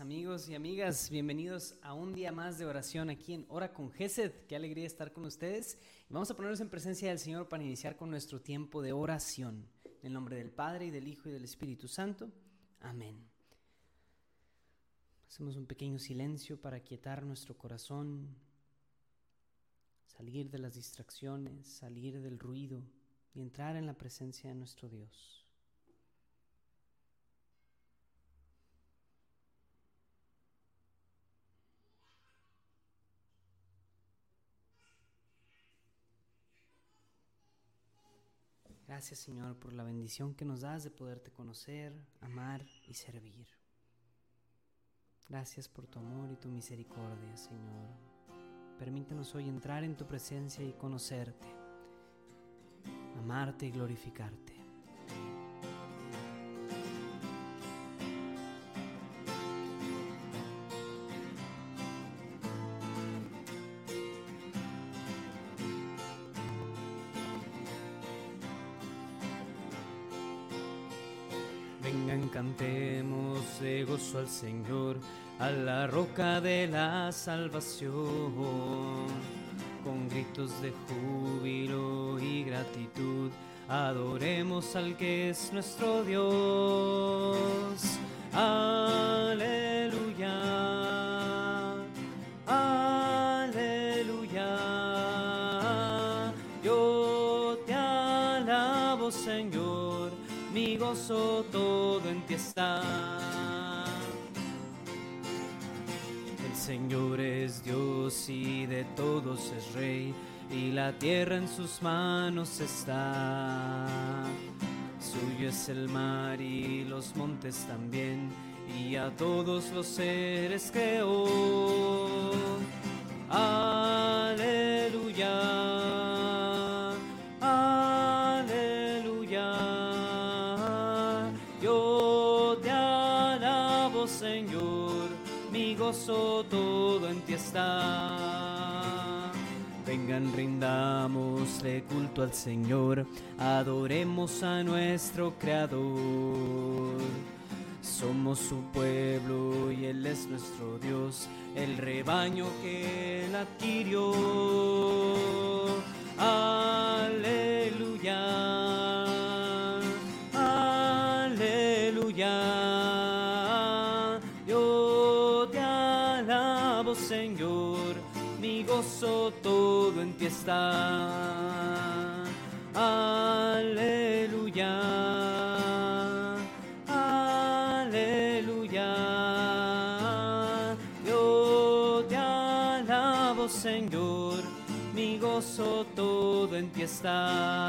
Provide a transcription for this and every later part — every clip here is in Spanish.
Amigos y amigas, bienvenidos a un día más de oración aquí en Hora con Gesed. Qué alegría estar con ustedes. Vamos a ponernos en presencia del Señor para iniciar con nuestro tiempo de oración. En el nombre del Padre y del Hijo y del Espíritu Santo. Amén. Hacemos un pequeño silencio para quietar nuestro corazón, salir de las distracciones, salir del ruido y entrar en la presencia de nuestro Dios. Gracias Señor por la bendición que nos das de poderte conocer, amar y servir. Gracias por tu amor y tu misericordia, Señor. Permítanos hoy entrar en tu presencia y conocerte, amarte y glorificarte. Señor, a la roca de la salvación. Con gritos de júbilo y gratitud, adoremos al que es nuestro Dios. Aleluya. Aleluya. Yo te alabo, Señor mi gozo todo en ti está. Señor es Dios y de todos es Rey, y la tierra en sus manos está. Suyo es el mar y los montes también, y a todos los seres creó. Aleluya. Todo en ti está. Vengan, rindamosle culto al Señor, adoremos a nuestro Creador. Somos su pueblo y Él es nuestro Dios, el rebaño que Él adquirió. Aleluya, está. Aleluya. Aleluya. Yo te alabo, Señor, mi gozo todo en ti está.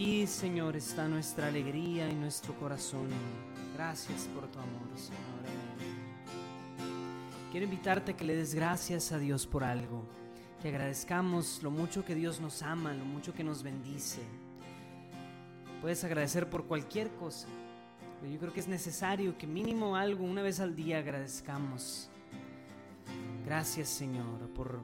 Ti, Señor, está nuestra alegría y nuestro corazón. Gracias por tu amor, Señor. Quiero invitarte a que le des gracias a Dios por algo. Que agradezcamos lo mucho que Dios nos ama, lo mucho que nos bendice. Puedes agradecer por cualquier cosa. Pero yo creo que es necesario que mínimo algo, una vez al día, agradezcamos. Gracias, Señor, por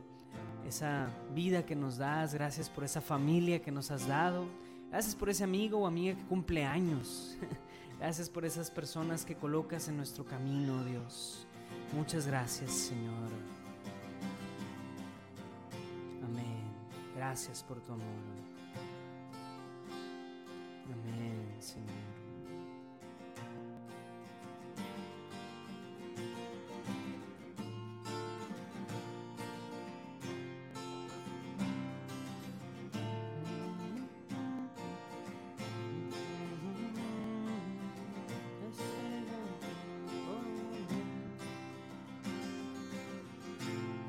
esa vida que nos das, gracias por esa familia que nos has dado, gracias por ese amigo o amiga que cumple años, gracias por esas personas que colocas en nuestro camino, Dios. Muchas gracias, Señor. Amén. Gracias por tu amor. Amén, Señor.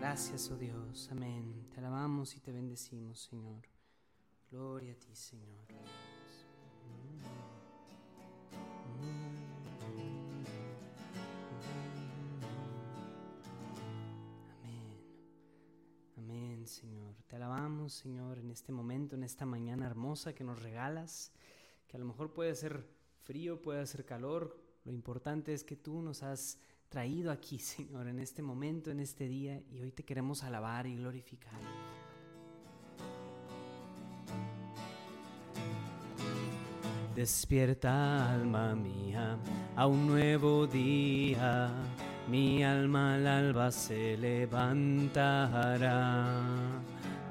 Gracias, oh Dios. Amén. Te alabamos y te bendecimos, Señor. Gloria a ti, Señor. Amén. Amén, Señor. Te alabamos, Señor, en este momento, en esta mañana hermosa que nos regalas, que a lo mejor puede ser frío, puede ser calor. Lo importante es que tú nos has traído aquí, Señor, en este momento, en este día, y hoy te queremos alabar y glorificar. Despierta alma mía a un nuevo día, mi alma al alba se levantará.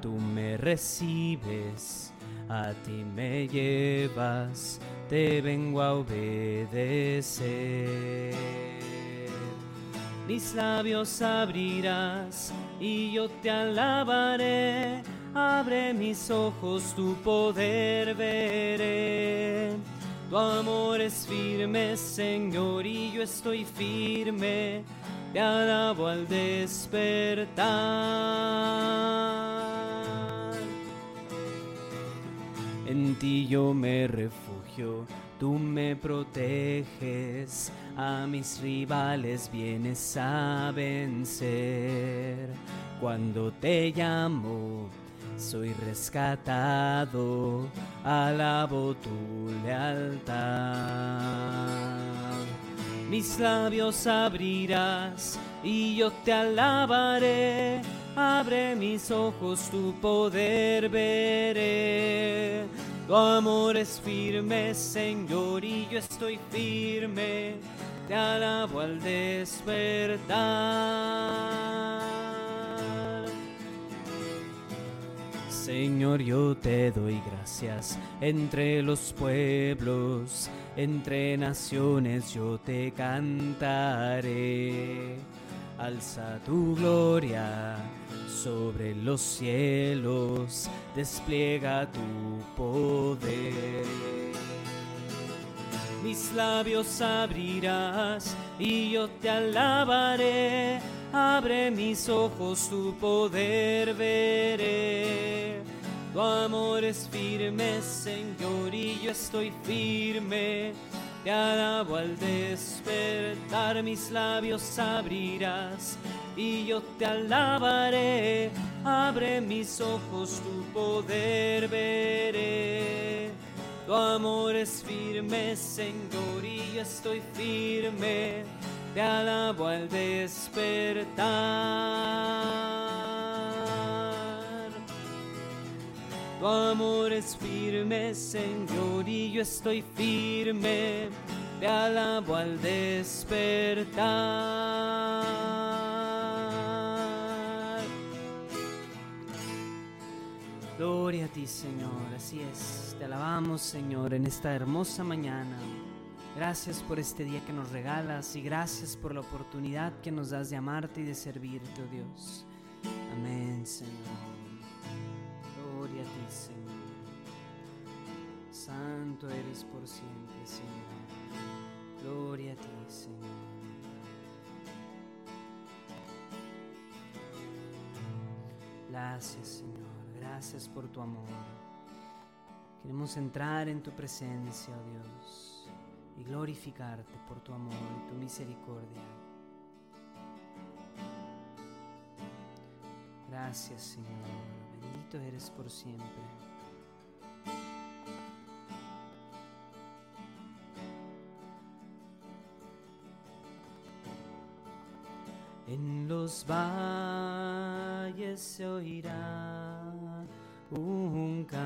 Tú me recibes, a ti me llevas, te vengo a obedecer. Mis labios abrirás y yo te alabaré abre mis ojos, tu poder veré. Tu amor es firme, Señor, y yo estoy firme, te alabo al despertar. En ti yo me refugio, tú me proteges, a mis rivales vienes a vencer. Cuando te llamo, soy rescatado, alabo tu lealtad. Mis labios abrirás y yo te alabaré. Abre mis ojos, tu poder veré. Tu amor es firme, Señor, y yo estoy firme. Te alabo al despertar. Señor, yo te doy gracias entre los pueblos, entre naciones yo te cantaré. Alza tu gloria sobre los cielos, despliega tu poder. Mis labios abrirás y yo te alabaré abre mis ojos, tu poder veré. Tu amor es firme, Señor, y yo estoy firme. Te alabo al despertar, mis labios abrirás y yo te alabaré. Abre mis ojos, tu poder veré. Tu amor es firme, Señor, y yo estoy firme te alabo al despertar. Tu amor es firme, Señor, y yo estoy firme. Te alabo al despertar. Gloria a ti, Señor, así es. Te alabamos, Señor, en esta hermosa mañana. Gracias por este día que nos regalas y gracias por la oportunidad que nos das de amarte y de servirte, oh Dios. Amén, Señor. A ti, Señor. Santo eres por siempre, Señor. Gloria a ti, Señor. Gracias, Señor. Gracias por tu amor. Queremos entrar en tu presencia, oh Dios y glorificarte por tu amor y tu misericordia. Gracias Señor, eres por siempre. En los valles se oirá un canto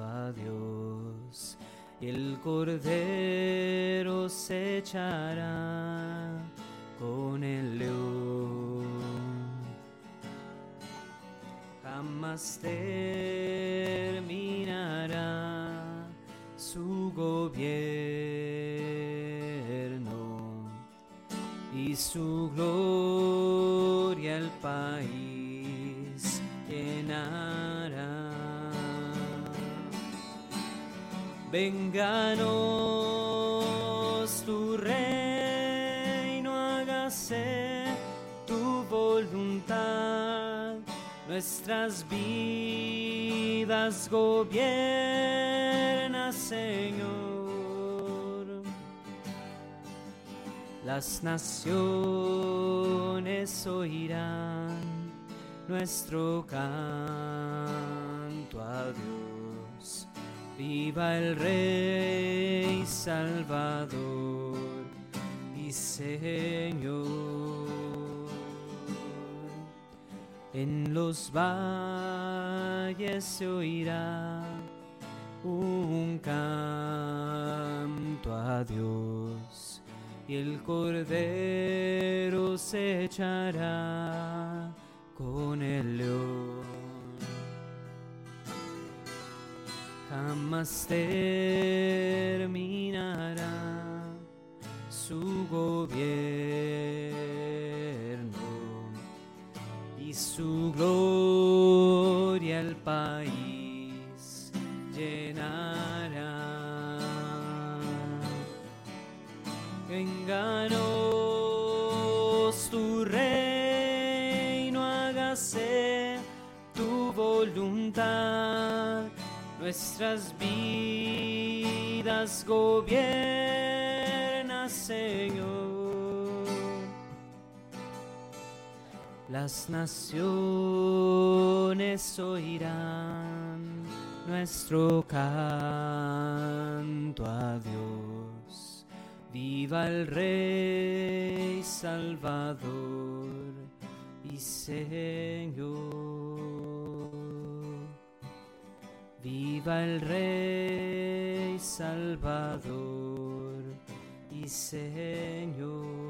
a Dios el cordero se echará con el león. Jamás terminará su gobierno y su gloria al país llenará. Vénganos tu reino, nuestras vidas gobierna, Señor. Las naciones oirán nuestro canto a Dios. Viva el Rey Salvador y Señor. En los valles se oirá un canto a Dios y el cordero se echará con el león. Jamás terminará su gobierno su gloria el país llenará. Venganos tu reino, hágase tu voluntad, nuestras vidas gobierna, Las naciones oirán nuestro canto a Dios. Viva el Rey Salvador y Señor. Viva el Rey Salvador y Señor.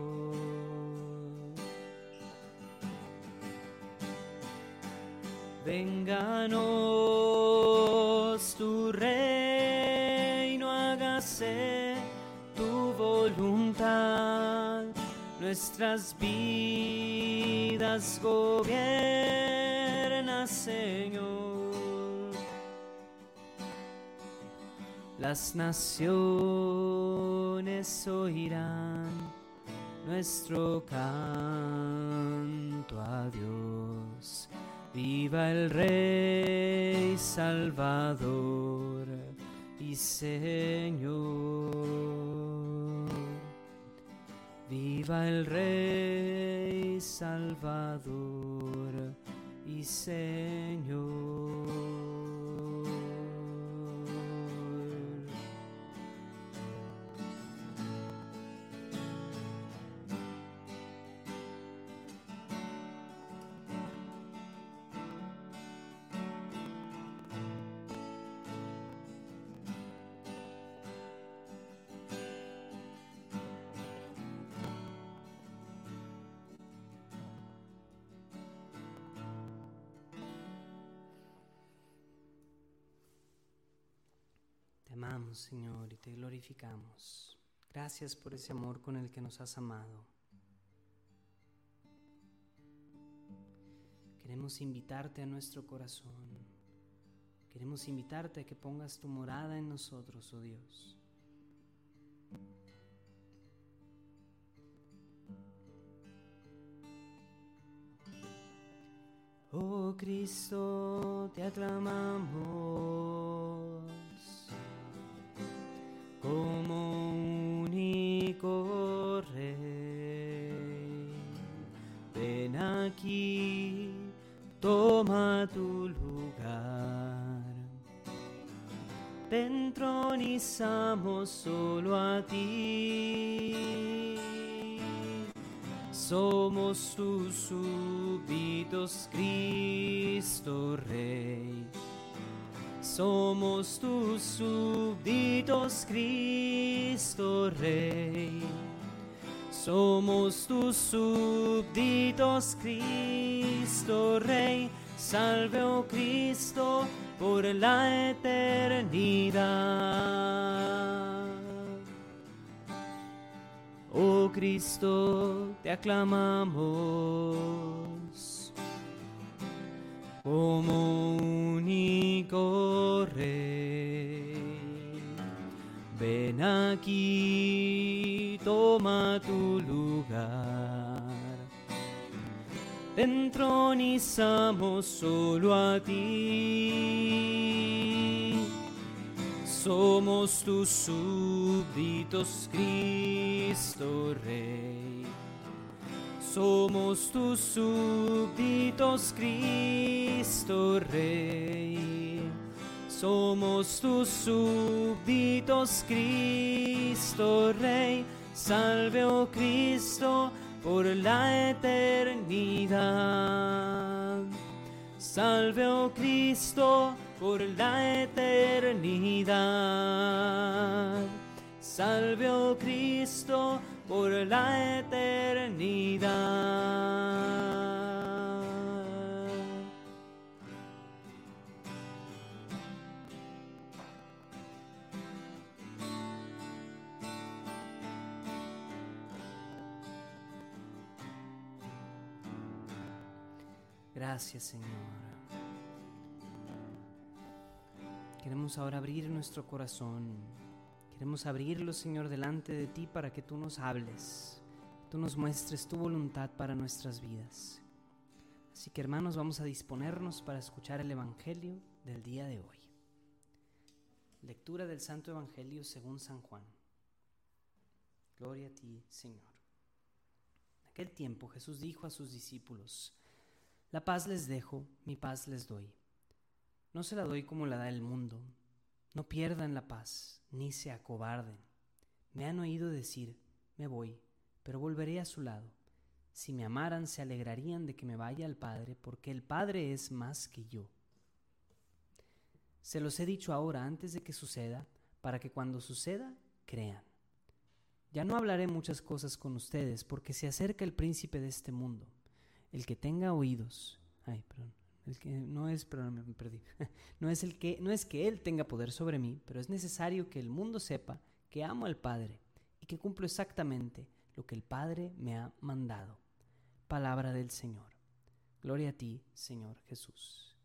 Vénganos tu reino, hágase tu voluntad, nuestras vidas gobierna, Señor. Las naciones oirán nuestro canto a Dios. Viva el Rey Salvador y Señor. Viva el Rey Salvador y Señor. Señor, y te glorificamos. Gracias por ese amor con el que nos has amado. Queremos invitarte a nuestro corazón. Queremos invitarte a que pongas tu morada en nosotros, oh Dios. Oh Cristo, te aclamamos entronizamos solo a ti. Somos tus súbditos, Cristo Rey. Somos tus súbditos, Cristo Rey. Somos tus súbditos, Cristo Rey. Salve, oh Cristo, por la eternidad. Cristo, te aclamamos como único Rey. Ven aquí, toma tu lugar. Te entronizamos solo a ti. Somos tus súbditos, Cristo Rey. Somos tus súbditos, Cristo Rey. Somos tus súbditos, Cristo Rey. Salve, oh Cristo, por la eternidad. Salve, oh Cristo, por la eternidad. Salve, oh Cristo, por la eternidad. Gracias Señor. Queremos ahora abrir nuestro corazón Queremos abrirlo, Señor, delante de ti para que tú nos hables, tú nos muestres tu voluntad para nuestras vidas. Así que hermanos, vamos a disponernos para escuchar el Evangelio del día de hoy. Lectura del Santo Evangelio según San Juan. Gloria a ti, Señor. En aquel tiempo Jesús dijo a sus discípulos, La paz les dejo, mi paz les doy. No se la doy como la da el mundo. No pierdan la paz, ni se acobarden. Me han oído decir, me voy, pero volveré a su lado. Si me amaran, se alegrarían de que me vaya al Padre, porque el Padre es más que yo. Se los he dicho ahora antes de que suceda, para que cuando suceda, crean. Ya no hablaré muchas cosas con ustedes, porque se acerca el príncipe de este mundo. El que tenga oídos. Ay, perdón. El que no es, perdón, me perdí. No es el que no es que él tenga poder sobre mí, pero es necesario que el mundo sepa que amo al Padre y que cumplo exactamente lo que el Padre me ha mandado. Palabra del Señor. Gloria a ti, Señor Jesús.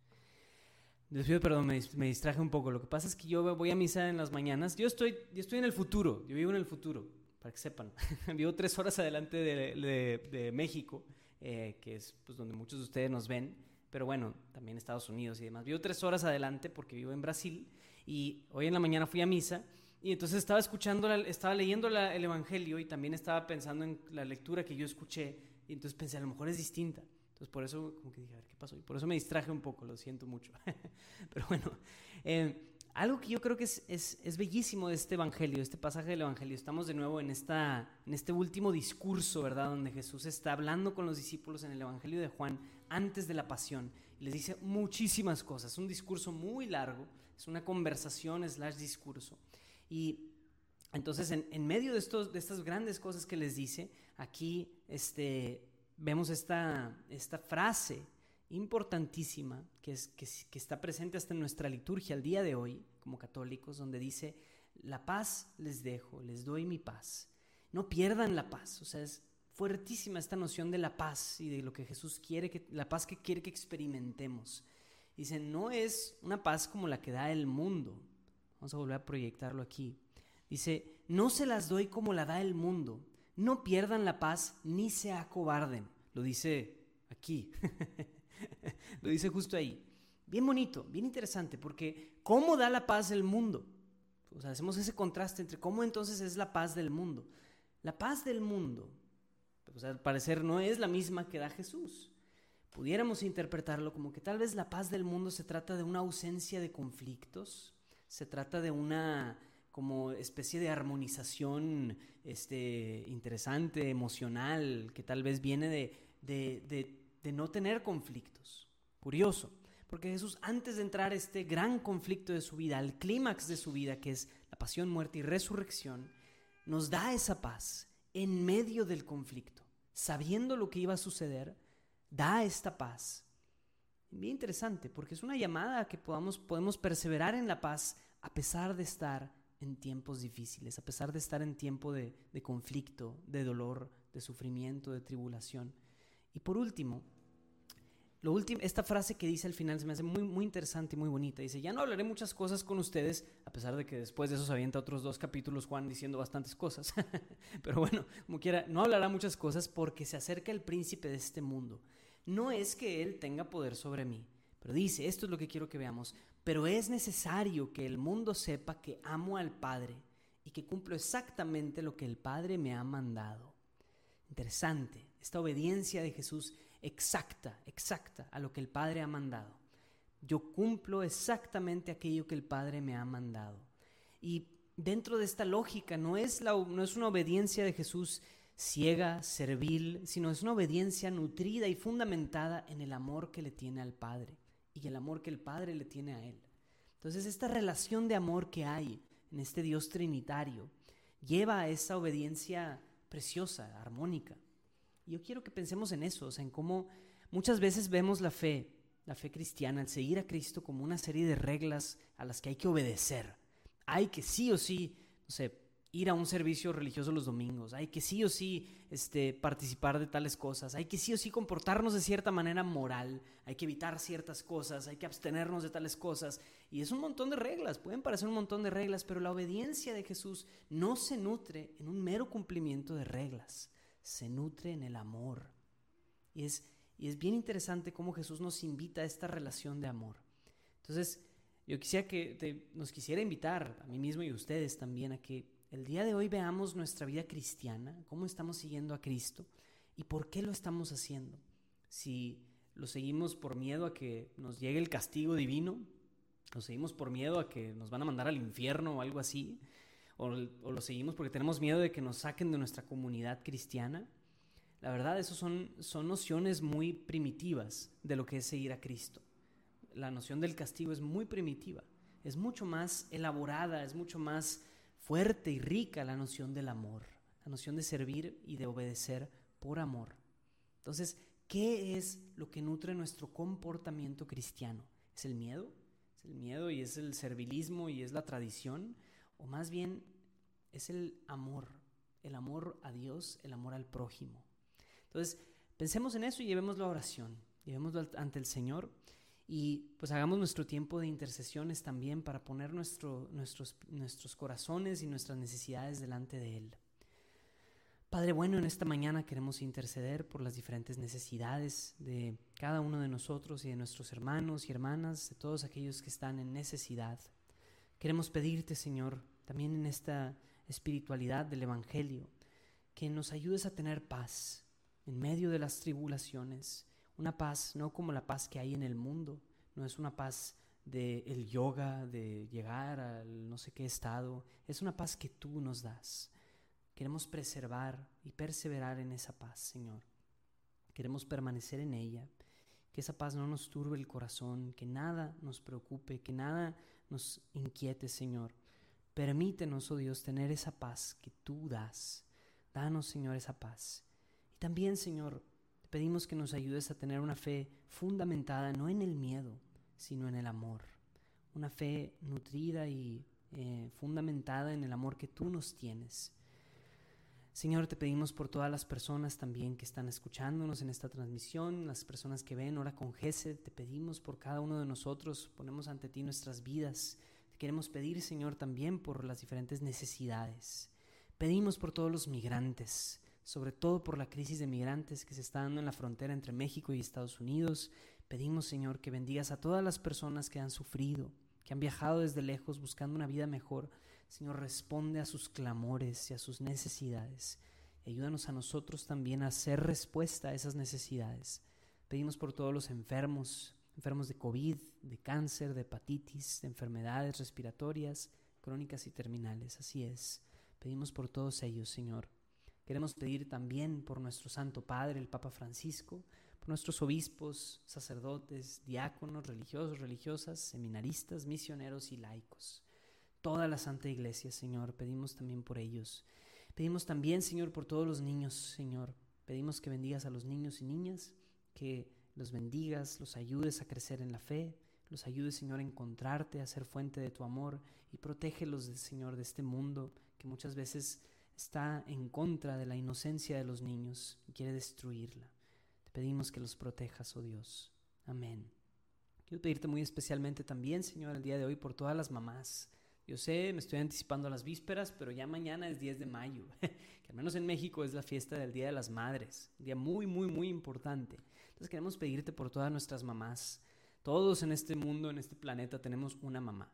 Les pido perdón, me, distraje un poco. Lo que pasa es que yo voy a misa en las mañanas. Yo estoy, yo estoy en el futuro, yo vivo en el futuro, para que sepan. vivo tres horas adelante de, México, eh, que es pues, donde muchos de ustedes nos ven pero bueno, también Estados Unidos y demás. Vivo tres horas adelante porque vivo en Brasil y hoy en la mañana fui a misa y entonces estaba escuchando, estaba leyendo el Evangelio y también estaba pensando en la lectura que yo escuché y entonces pensé, a lo mejor es distinta. Entonces por eso como que dije, a ver, ¿qué pasó? Y por eso me distraje un poco, lo siento mucho. pero bueno, eh, algo que yo creo que es, es, bellísimo de este Evangelio, este pasaje del Evangelio, estamos de nuevo en, esta, en este último discurso, ¿verdad? Donde Jesús está hablando con los discípulos en el Evangelio de Juan antes de la pasión. Y les dice muchísimas cosas, un discurso muy largo, es una conversación slash discurso. Y entonces en, en medio de, estos, de estas grandes cosas que les dice, aquí este, vemos esta, esta frase importantísima que, es, que, que, está presente hasta en nuestra liturgia al día de hoy, como católicos, donde dice, la paz les dejo, les doy mi paz. No pierdan la paz, o sea, es fuertísima esta noción de la paz y de lo que Jesús quiere, que, la paz que quiere que experimentemos. Dice, no es una paz como la que da el mundo. Vamos a volver a proyectarlo aquí. Dice, no se las doy como la da el mundo. No pierdan la paz ni se acobarden. Lo dice aquí. Lo dice justo ahí. Bien bonito, bien interesante, porque ¿cómo da la paz el mundo? O sea, hacemos ese contraste entre cómo entonces es la paz del mundo. La paz del mundo, pues al parecer no es la misma que da Jesús. Pudiéramos interpretarlo como que tal vez la paz del mundo se trata de una ausencia de conflictos, se trata de una como especie de armonización este, interesante, emocional, que tal vez viene de, de de no tener conflictos. Curioso, porque Jesús antes de entrar a este gran conflicto de su vida, al clímax de su vida, que es la pasión, muerte y resurrección, nos da esa paz en medio del conflicto, sabiendo lo que iba a suceder, da esta paz. Bien interesante, porque es una llamada a que podamos, podemos perseverar en la paz a pesar de estar en tiempos difíciles, a pesar de estar en tiempo de, de conflicto, de dolor, de sufrimiento, de tribulación. Y por último, lo último, esta frase que dice al final se me hace muy, muy interesante y muy bonita. Dice, ya no hablaré muchas cosas con ustedes, a pesar de que después de eso se avienta otros dos capítulos Juan diciendo bastantes cosas. Pero bueno, como quiera, no hablará muchas cosas porque se acerca el príncipe de este mundo. No es que él tenga poder sobre mí, pero dice, esto es lo que quiero que veamos, pero es necesario que el mundo sepa que amo al Padre y que cumplo exactamente lo que el Padre me ha mandado. Interesante esta obediencia de Jesús exacta, exacta a lo que el Padre ha mandado. Yo cumplo exactamente aquello que el Padre me ha mandado. Y dentro de esta lógica no es, la, no es una obediencia de Jesús ciega, servil, sino es una obediencia nutrida y fundamentada en el amor que le tiene al Padre y el amor que el Padre le tiene a Él. Entonces esta relación de amor que hay en este Dios trinitario lleva a esa obediencia preciosa, armónica. Yo quiero que pensemos en eso, en cómo muchas veces vemos la fe, la fe cristiana, el seguir a Cristo como una serie de reglas a las que hay que obedecer. Hay que sí o sí, no sé, ir a un servicio religioso los domingos, hay que sí o sí este, participar de tales cosas, hay que sí o sí comportarnos de cierta manera moral, hay que evitar ciertas cosas, hay que abstenernos de tales cosas. Y es un montón de reglas, pueden parecer un montón de reglas, pero la obediencia de Jesús no se nutre en un mero cumplimiento de reglas, se nutre en el amor. Y es, y es bien interesante cómo Jesús nos invita a esta relación de amor. Entonces, yo quisiera que nos quisiera invitar a mí mismo y a ustedes también a que el día de hoy veamos nuestra vida cristiana, cómo estamos siguiendo a Cristo y por qué lo estamos haciendo. Si lo seguimos por miedo a que nos llegue el castigo divino, lo seguimos por miedo a que nos van a mandar al infierno o algo así, o, lo seguimos porque tenemos miedo de que nos saquen de nuestra comunidad cristiana. La verdad, eso son, son nociones muy primitivas de lo que es seguir a Cristo. La noción del castigo es muy primitiva, es mucho más elaborada, es mucho más fuerte y rica la noción del amor, la noción de servir y de obedecer por amor. Entonces, ¿qué es lo que nutre nuestro comportamiento cristiano? ¿Es el miedo? ¿Es el miedo y es el servilismo y es la tradición? ¿O más bien es el amor? El amor a Dios, el amor al prójimo. Entonces, pensemos en eso y llevémoslo a oración, llevémoslo ante el Señor y pues hagamos nuestro tiempo de intercesiones también para poner nuestro, nuestros, nuestros corazones y nuestras necesidades delante de Él. Padre bueno, en esta mañana queremos interceder por las diferentes necesidades de cada uno de nosotros y de nuestros hermanos y hermanas, de todos aquellos que están en necesidad. Queremos pedirte, Señor, también en esta espiritualidad del Evangelio, que nos ayudes a tener paz en medio de las tribulaciones, una paz no como la paz que hay en el mundo, no es una paz del el yoga, de llegar al no sé qué estado, es una paz que tú nos das. Queremos preservar y perseverar en esa paz, Señor. Queremos permanecer en ella, que esa paz no nos turbe el corazón, que nada nos preocupe, que nada nos inquiete, Señor. Permítenos, oh Dios, tener esa paz que tú das. Danos, Señor, esa paz. Y también, Señor, pedimos que nos ayudes a tener una fe fundamentada no en el miedo, sino en el amor. Una fe nutrida y eh, fundamentada en el amor que tú nos tienes. Señor, te pedimos por todas las personas también que están escuchándonos en esta transmisión, las personas que ven ahora con Gesed, te pedimos por cada uno de nosotros, ponemos ante ti nuestras vidas. Te queremos pedir, Señor, también por las diferentes necesidades. Pedimos por todos los migrantes, sobre todo por la crisis de migrantes que se está dando en la frontera entre México y Estados Unidos. Pedimos, Señor, que bendigas a todas las personas que han sufrido, que han viajado desde lejos buscando una vida mejor. Señor, responde a sus clamores y a sus necesidades. ayúdanos a nosotros también a hacer respuesta a esas necesidades. Pedimos por todos los enfermos, enfermos de COVID, de cáncer, de hepatitis, de enfermedades respiratorias, crónicas y terminales. Así es. Pedimos por todos ellos, Señor. Queremos pedir también por nuestro Santo Padre, el Papa Francisco, por nuestros obispos, sacerdotes, diáconos, religiosos, religiosas, seminaristas, misioneros y laicos. Toda la Santa Iglesia, Señor, pedimos también por ellos. Pedimos también, Señor, por todos los niños, Señor. Pedimos que bendigas a los niños y niñas, que los bendigas, los ayudes a crecer en la fe, los ayudes, Señor, a encontrarte, a ser fuente de tu amor y protégelos, Señor, de este mundo que muchas veces está en contra de la inocencia de los niños y quiere destruirla. Te pedimos que los protejas, oh Dios. Amén. Quiero pedirte muy especialmente también, Señor, el día de hoy por todas las mamás. Yo sé, me estoy anticipando a las vísperas, pero ya mañana es 10 de mayo, que al menos en México es la fiesta del Día de las Madres, un día muy, muy, muy importante. Entonces queremos pedirte por todas nuestras mamás. Todos en este mundo, en este planeta, tenemos una mamá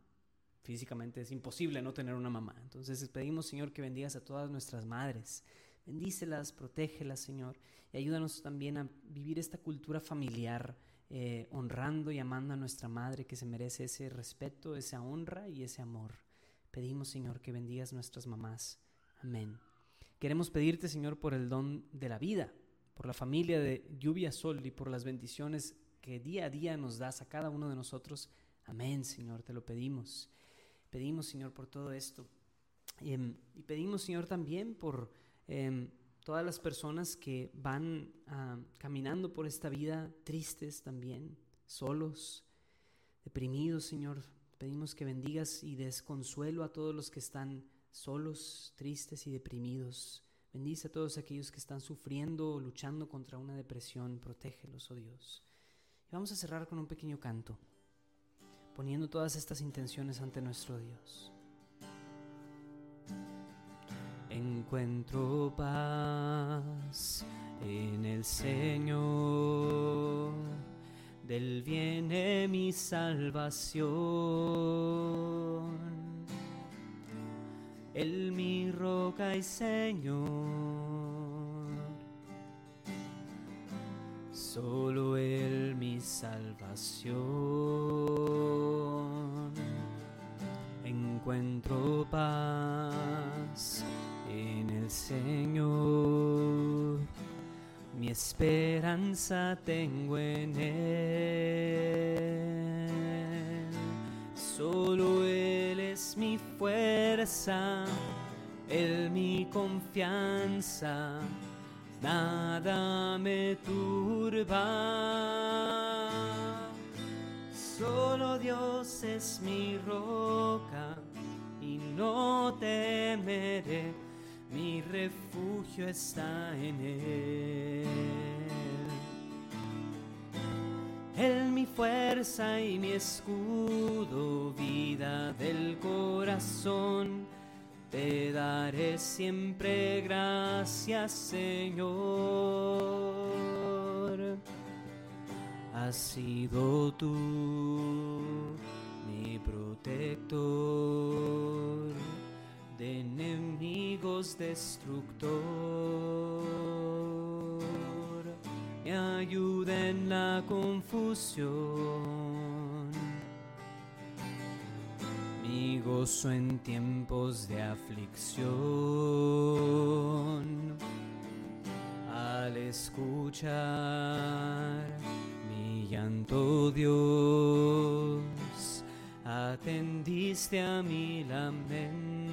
físicamente es imposible no tener una mamá. Entonces pedimos, Señor, que bendigas a todas nuestras madres. Bendícelas, protégelas, Señor, y ayúdanos también a vivir esta cultura familiar, eh, honrando y amando a nuestra Madre que se merece ese respeto, esa honra y ese amor. Pedimos, Señor, que bendigas nuestras mamás. Amén. Queremos pedirte, Señor, por el don de la vida, por la familia de lluvia, sol y por las bendiciones que día a día nos das a cada uno de nosotros. Amén, Señor, te lo pedimos. Pedimos, Señor, por todo esto. Em, y pedimos, Señor, también por em, todas las personas que van ah, caminando por esta vida tristes también, solos, deprimidos, Señor. Pedimos que bendigas y des consuelo a todos los que están solos, tristes y deprimidos. Bendice a todos aquellos que están sufriendo o luchando contra una depresión. Protégelos, oh Dios. Y vamos a cerrar con un pequeño canto, poniendo todas estas intenciones ante nuestro Dios. Encuentro paz en el Señor, del viene mi salvación. Él mi roca y Señor, solo Él mi salvación. Encuentro paz en el Señor. Mi esperanza tengo en Él. Solo Él es mi fuerza, Él mi confianza. Nada me turba. Solo Dios es mi roca y no temeré mi refugio está en Él. Él mi fuerza y mi escudo, vida del corazón. Te daré siempre gracias, Señor. Has sido tú mi protector de enemigos destructor. Me ayuda en la confusión. Mi gozo en tiempos de aflicción. Al escuchar mi llanto, Dios, atendiste a mi lamento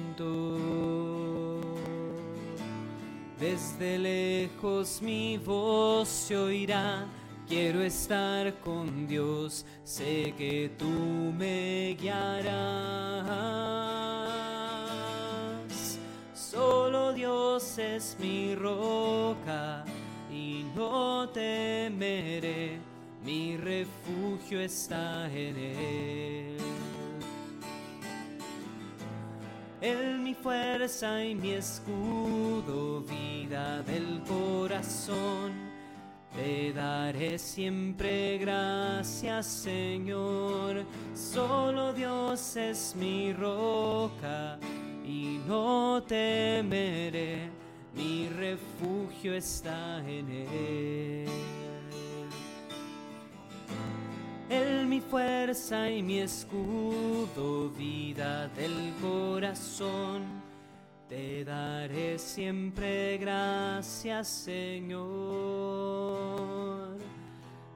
desde lejos mi voz se oirá. Quiero estar con Dios, sé que tú me guiarás. Solo Dios es mi roca y no temeré, mi refugio está en Él. Él mi fuerza y mi escudo, vida del corazón. Te daré siempre gracias, Señor. Solo Dios es mi roca y no temeré. Mi refugio está en Él. Él mi fuerza y mi escudo, vida del corazón. Te daré siempre gracias, Señor.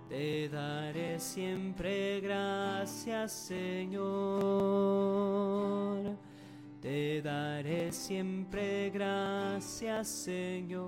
Te daré siempre gracias, Señor. Te daré siempre gracias, Señor.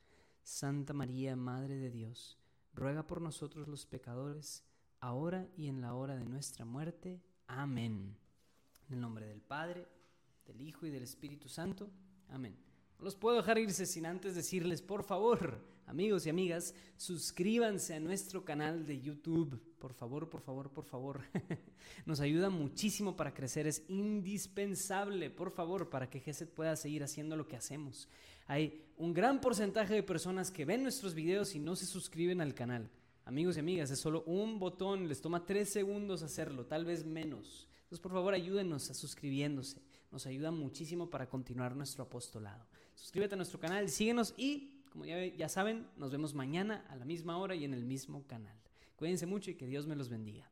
Santa María, Madre de Dios, ruega por nosotros los pecadores, ahora y en la hora de nuestra muerte. Amén. En el nombre del Padre, del Hijo y del Espíritu Santo. Amén. No los puedo dejar irse sin antes decirles, por favor, amigos y amigas, suscríbanse a nuestro canal de YouTube. Por favor, por favor, por favor. Nos ayuda muchísimo para crecer. Es indispensable, por favor, para que GESET pueda seguir haciendo lo que hacemos. Hay un gran porcentaje de personas que ven nuestros videos y no se suscriben al canal. Amigos y amigas, es solo un botón, les toma tres segundos hacerlo, tal vez menos. Entonces, por favor, ayúdenos a suscribiéndose. Nos ayuda muchísimo para continuar nuestro apostolado. Suscríbete a nuestro canal, síguenos y, como ya, ya saben, nos vemos mañana a la misma hora y en el mismo canal. Cuídense mucho y que Dios me los bendiga.